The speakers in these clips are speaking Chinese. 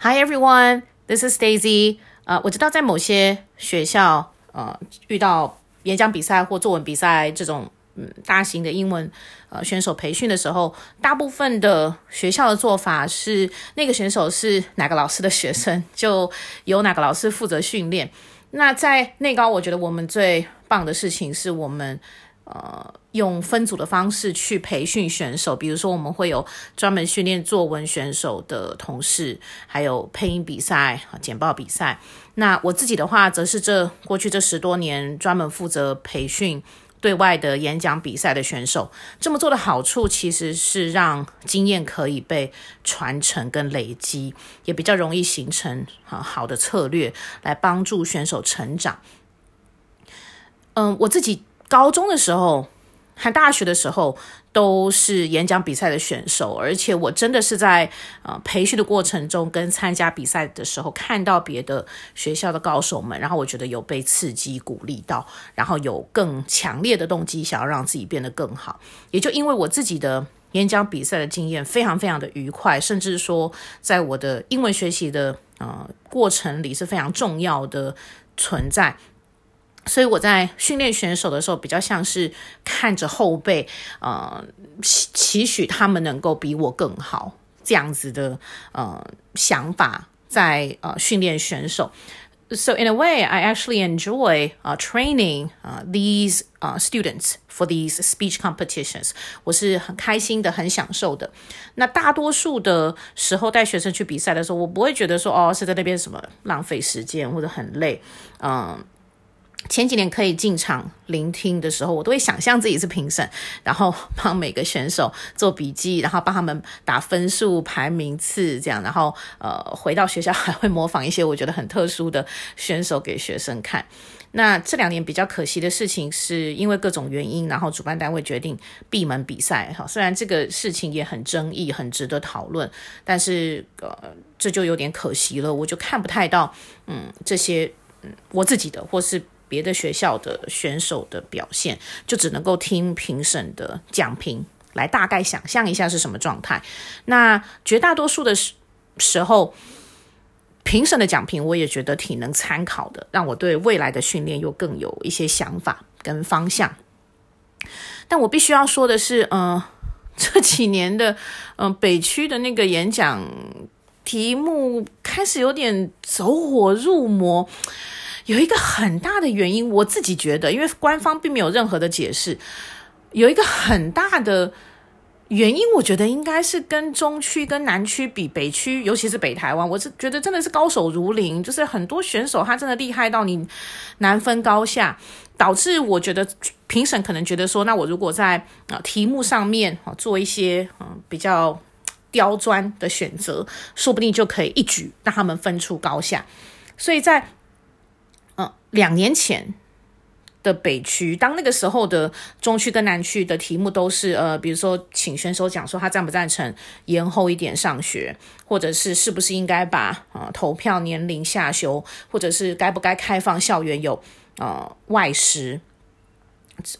Hi everyone, this is Daisy. 呃，我知道在某些学校，呃，遇到演讲比赛或作文比赛这种嗯大型的英文呃选手培训的时候，大部分的学校的做法是那个选手是哪个老师的学生，就由哪个老师负责训练。那在内高，我觉得我们最棒的事情是我们。呃，用分组的方式去培训选手，比如说我们会有专门训练作文选手的同事，还有配音比赛、简报比赛。那我自己的话，则是这过去这十多年专门负责培训对外的演讲比赛的选手。这么做的好处，其实是让经验可以被传承跟累积，也比较容易形成很好的策略来帮助选手成长。嗯，我自己。高中的时候和大学的时候都是演讲比赛的选手，而且我真的是在呃培训的过程中跟参加比赛的时候看到别的学校的高手们，然后我觉得有被刺激鼓励到，然后有更强烈的动机想要让自己变得更好。也就因为我自己的演讲比赛的经验非常非常的愉快，甚至说在我的英文学习的呃过程里是非常重要的存在。所以我在训练选手的时候，比较像是看着后辈，呃，期期许他们能够比我更好这样子的呃想法在，在呃训练选手。So in a way, I actually enjoy uh training uh these uh students for these speech competitions. 我是很开心的，很享受的。那大多数的时候带学生去比赛的时候，我不会觉得说哦是在那边什么浪费时间或者很累，嗯。前几年可以进场聆听的时候，我都会想象自己是评审，然后帮每个选手做笔记，然后帮他们打分数、排名次这样，然后呃回到学校还会模仿一些我觉得很特殊的选手给学生看。那这两年比较可惜的事情，是因为各种原因，然后主办单位决定闭门比赛。哈，虽然这个事情也很争议，很值得讨论，但是呃这就有点可惜了，我就看不太到嗯这些嗯我自己的或是。别的学校的选手的表现，就只能够听评审的讲评来大概想象一下是什么状态。那绝大多数的时时候，评审的讲评我也觉得挺能参考的，让我对未来的训练又更有一些想法跟方向。但我必须要说的是，嗯、这几年的嗯、北区的那个演讲题目开始有点走火入魔。有一个很大的原因，我自己觉得，因为官方并没有任何的解释，有一个很大的原因，我觉得应该是跟中区跟南区比，北区尤其是北台湾，我是觉得真的是高手如林，就是很多选手他真的厉害到你难分高下，导致我觉得评审可能觉得说，那我如果在啊题目上面啊做一些嗯比较刁钻的选择，说不定就可以一举让他们分出高下，所以在。两年前的北区，当那个时候的中区跟南区的题目都是呃，比如说请选手讲说他赞不赞成延后一点上学，或者是是不是应该把、呃、投票年龄下修，或者是该不该开放校园有呃外食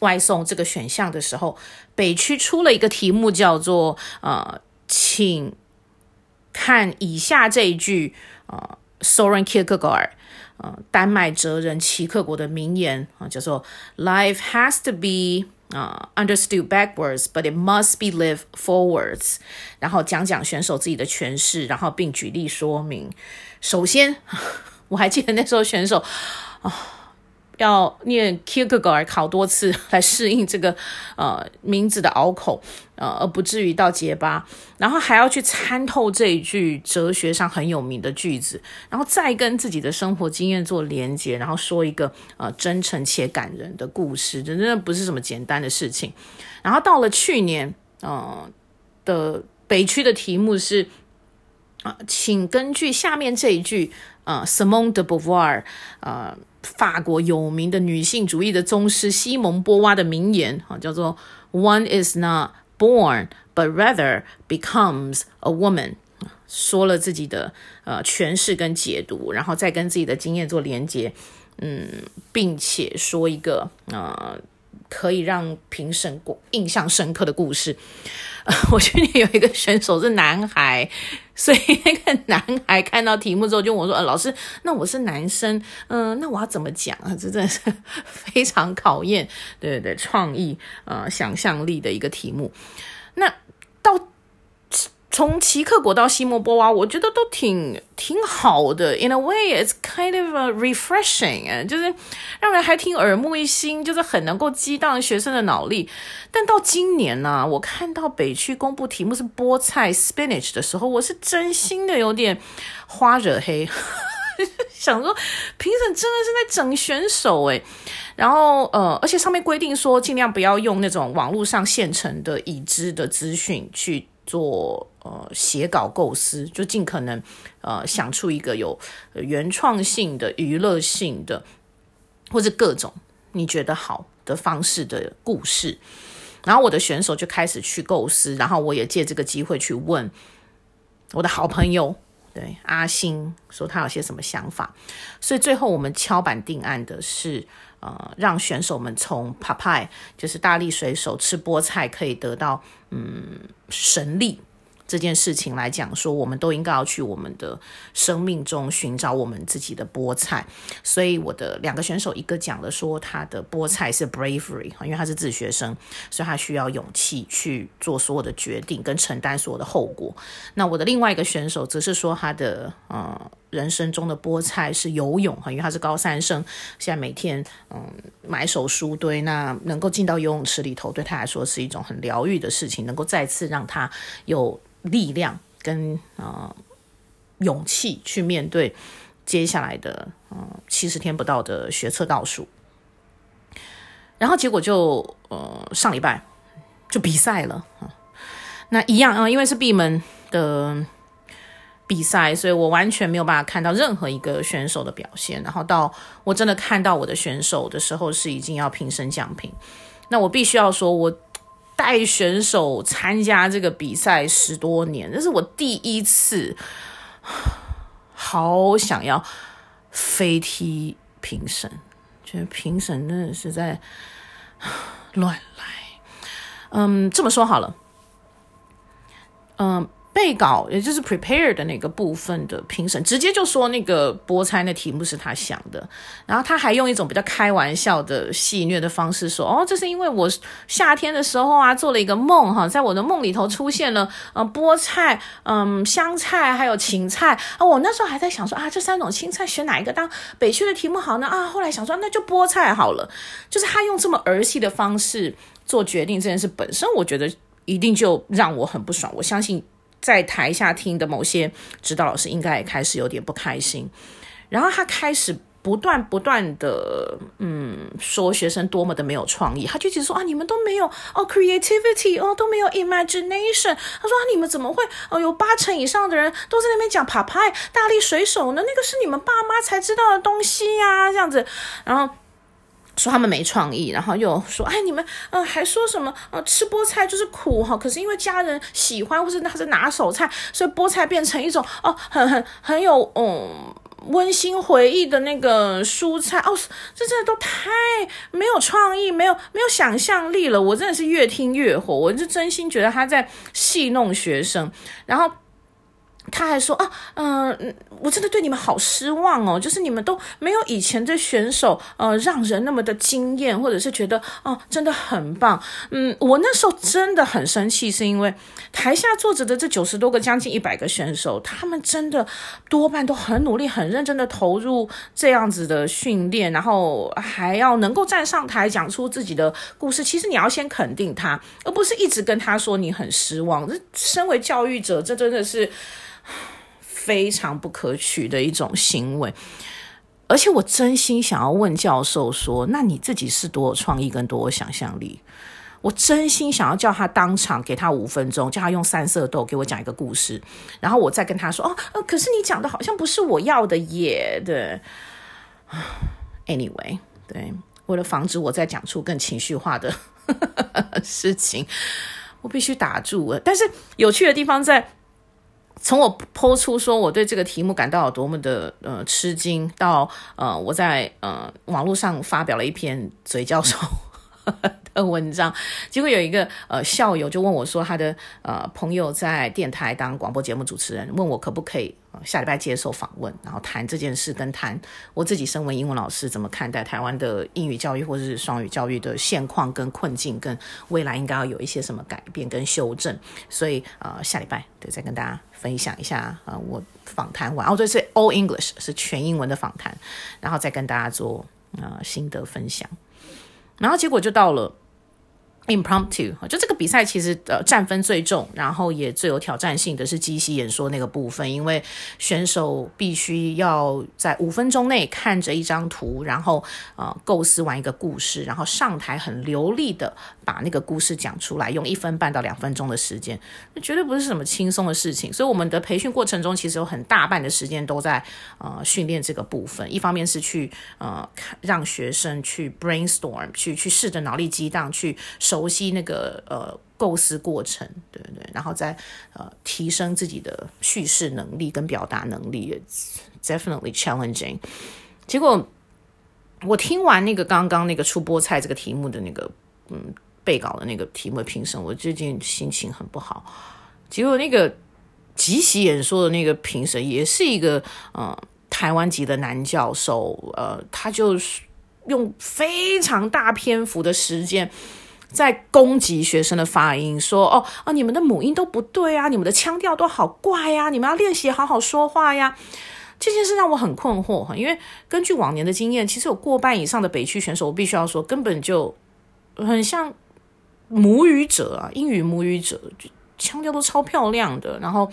外送这个选项的时候，北区出了一个题目叫做呃，请看以下这一句呃，Soren Kierkegaard 呃，丹麦哲人齐克国的名言啊，叫做 “Life has to be 啊、uh, understood backwards, but it must be lived forwards。”然后讲讲选手自己的诠释，然后并举例说明。首先，我还记得那时候选手啊。要念 k i r k e g a r 考多次来适应这个呃名字的拗口，呃，而不至于到结巴。然后还要去参透这一句哲学上很有名的句子，然后再跟自己的生活经验做连接，然后说一个呃真诚且感人的故事，真的不是什么简单的事情。然后到了去年，呃的北区的题目是啊、呃，请根据下面这一句，呃，Simone de Beauvoir，呃。法国有名的女性主义的宗师西蒙波娃的名言啊，叫做 “One is not born, but rather becomes a woman”，说了自己的呃诠释跟解读，然后再跟自己的经验做连接，嗯，并且说一个呃可以让评审过印象深刻的故事。呃，我去年有一个选手是男孩，所以那个男孩看到题目之后就问我说：“呃，老师，那我是男生，嗯、那我要怎么讲啊？”这真的是非常考验，对对对，创意呃想象力的一个题目。那。从奇克果到西莫波娃，我觉得都挺挺好的。In a way, it's kind of refreshing，就是让人还挺耳目一新，就是很能够激荡学生的脑力。但到今年呢、我看到北区公布题目是菠菜 spinach 的时候，我是真心的有点花惹黑，想说评审真的是在整选手诶。然后呃，而且上面规定说尽量不要用那种网络上现成的已知的资讯去。做呃写稿构思，就尽可能呃想出一个有原创性的、娱乐性的，或者各种你觉得好的方式的故事。然后我的选手就开始去构思，然后我也借这个机会去问我的好朋友，对阿星说他有些什么想法。所以最后我们敲板定案的是。呃，让选手们从 p a p a 就是大力水手吃菠菜可以得到嗯神力。这件事情来讲，说我们都应该要去我们的生命中寻找我们自己的菠菜。所以我的两个选手，一个讲了说他的菠菜是 bravery，因为他是自学生，所以他需要勇气去做所有的决定跟承担所有的后果。那我的另外一个选手则是说他的呃人生中的菠菜是游泳，因为他是高三生，现在每天嗯买手书堆，那能够进到游泳池里头，对他来说是一种很疗愈的事情，能够再次让他有。力量跟呃勇气去面对接下来的嗯七十天不到的学测倒数，然后结果就呃上礼拜就比赛了啊，那一样啊，因为是闭门的比赛，所以我完全没有办法看到任何一个选手的表现。然后到我真的看到我的选手的时候，是已经要评审讲评，那我必须要说，我。带选手参加这个比赛十多年，这是我第一次，好想要飞踢评审，觉得评审真的是在乱来。嗯，这么说好了，嗯。备稿也就是 prepare 的那个部分的评审，直接就说那个菠菜那题目是他想的，然后他还用一种比较开玩笑的戏谑的方式说：“哦，这是因为我夏天的时候啊做了一个梦哈，在我的梦里头出现了呃菠菜、嗯香菜还有芹菜。啊，我那时候还在想说啊这三种青菜选哪一个当北区的题目好呢？啊，后来想说那就菠菜好了，就是他用这么儿戏的方式做决定这件事本身，我觉得一定就让我很不爽，我相信。在台下听的某些指导老师应该也开始有点不开心，然后他开始不断不断的嗯说学生多么的没有创意，他就一直说啊你们都没有哦 creativity 哦都没有 imagination，他说啊你们怎么会哦有八成以上的人都在那边讲 Popeye 大力水手呢？那个是你们爸妈才知道的东西呀，这样子，然后。说他们没创意，然后又说：“哎，你们嗯、呃，还说什么？呃，吃菠菜就是苦哈，可是因为家人喜欢或是那是拿手菜，所以菠菜变成一种哦，很很很有嗯温馨回忆的那个蔬菜哦，这真的都太没有创意，没有没有想象力了。我真的是越听越火，我是真心觉得他在戏弄学生，然后。”他还说啊，嗯、我真的对你们好失望哦，就是你们都没有以前的选手，呃，让人那么的惊艳，或者是觉得哦、真的很棒。嗯，我那时候真的很生气，是因为台下坐着的这九十多个、将近一百个选手，他们真的多半都很努力、很认真的投入这样子的训练，然后还要能够站上台讲出自己的故事。其实你要先肯定他，而不是一直跟他说你很失望。这身为教育者，这真的是。非常不可取的一种行为，而且我真心想要问教授说：“那你自己是多有创意跟多有想象力？”我真心想要叫他当场给他五分钟，叫他用三色豆给我讲一个故事，然后我再跟他说：“哦，可是你讲的好像不是我要的耶。”对，Anyway，对，为了防止我再讲出更情绪化的 事情，我必须打住了。但是有趣的地方在。从我抛出说我对这个题目感到有多么的呃吃惊，到呃我在呃网络上发表了一篇嘴教授的文章。结果有一个呃校友就问我说，他的呃朋友在电台当广播节目主持人，问我可不可以下礼拜接受访问，然后谈这件事，跟谈我自己身为英文老师怎么看待台湾的英语教育或者是双语教育的现况跟困境，跟未来应该要有一些什么改变跟修正。所以呃下礼拜对再跟大家分享一下啊、呃、我访谈完哦，这是 All English 是全英文的访谈，然后再跟大家做呃心得分享，然后结果就到了。Impromptu，就这个比赛其实呃占分最重，然后也最有挑战性的是即席演说那个部分，因为选手必须要在五分钟内看着一张图，然后呃构思完一个故事，然后上台很流利的把那个故事讲出来，用一分半到两分钟的时间，那绝对不是什么轻松的事情。所以我们的培训过程中，其实有很大半的时间都在呃训练这个部分，一方面是去呃让学生去 brainstorm，去去试着脑力激荡，去熟悉那个呃构思过程，对不对？然后再呃提升自己的叙事能力跟表达能力 definitely challenging。结果我听完那个刚刚那个出菠菜这个题目的那个嗯备稿的那个题目评审，我最近心情很不好。结果那个即席演说的那个评审也是一个呃台湾籍的男教授，呃，他就用非常大篇幅的时间。在攻击学生的发音，说哦哦，你们的母音都不对啊，你们的腔调都好怪呀，你们要练习好好说话呀。这件事让我很困惑哈，因为根据往年的经验，其实有过半以上的北区选手，我必须要说，根本就很像母语者啊，英语母语者，腔调都超漂亮的，然后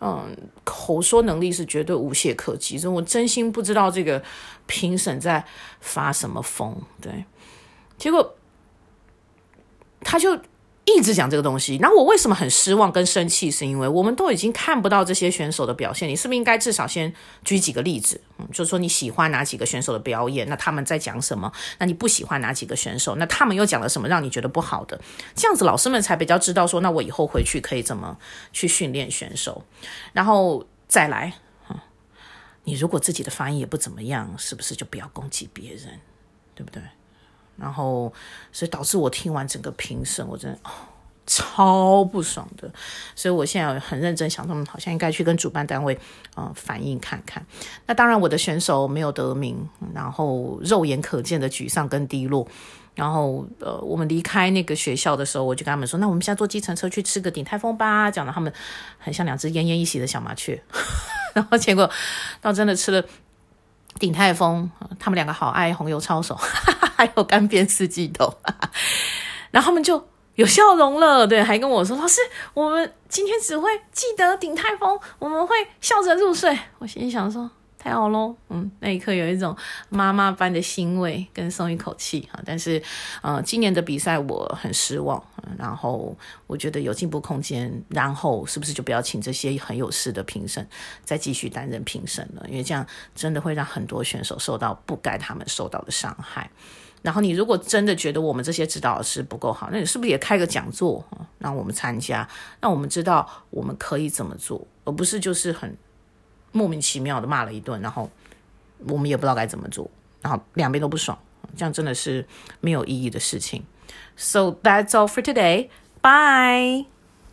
嗯，口说能力是绝对无懈可击。所以我真心不知道这个评审在发什么疯，对，结果。他就一直讲这个东西，然后我为什么很失望跟生气？是因为我们都已经看不到这些选手的表现，你是不是应该至少先举几个例子？嗯，就是说你喜欢哪几个选手的表演？那他们在讲什么？那你不喜欢哪几个选手？那他们又讲了什么让你觉得不好的？这样子老师们才比较知道说，那我以后回去可以怎么去训练选手，然后再来。嗯，你如果自己的发音也不怎么样，是不是就不要攻击别人？对不对？然后，所以导致我听完整个评审，我真的超不爽的。所以我现在很认真想，他们好像应该去跟主办单位呃反映看看。那当然，我的选手没有得名，然后肉眼可见的沮丧跟低落。然后呃，我们离开那个学校的时候，我就跟他们说：“那我们现在坐计程车去吃个鼎泰丰吧。”讲的他们很像两只奄奄一息的小麻雀。然后结果到真的吃了。鼎泰丰，他们两个好爱红油抄手，还有干煸四季豆，然后他们就有笑容了，对，还跟我说：“老师，我们今天只会记得鼎泰丰，我们会笑着入睡。”我心里想说。太好喽，嗯，那一刻有一种妈妈般的欣慰跟松一口气哈。但是，呃，今年的比赛我很失望，然后我觉得有进步空间。然后是不是就不要请这些很有势的评审再继续担任评审了？因为这样真的会让很多选手受到不该他们受到的伤害。然后你如果真的觉得我们这些指导老师不够好，那你是不是也开个讲座，让我们参加，让我们知道我们可以怎么做，而不是就是很。莫名其妙的骂了一顿，然后我们也不知道该怎么做，然后两边都不爽，这样真的是没有意义的事情。So that's all for today. Bye.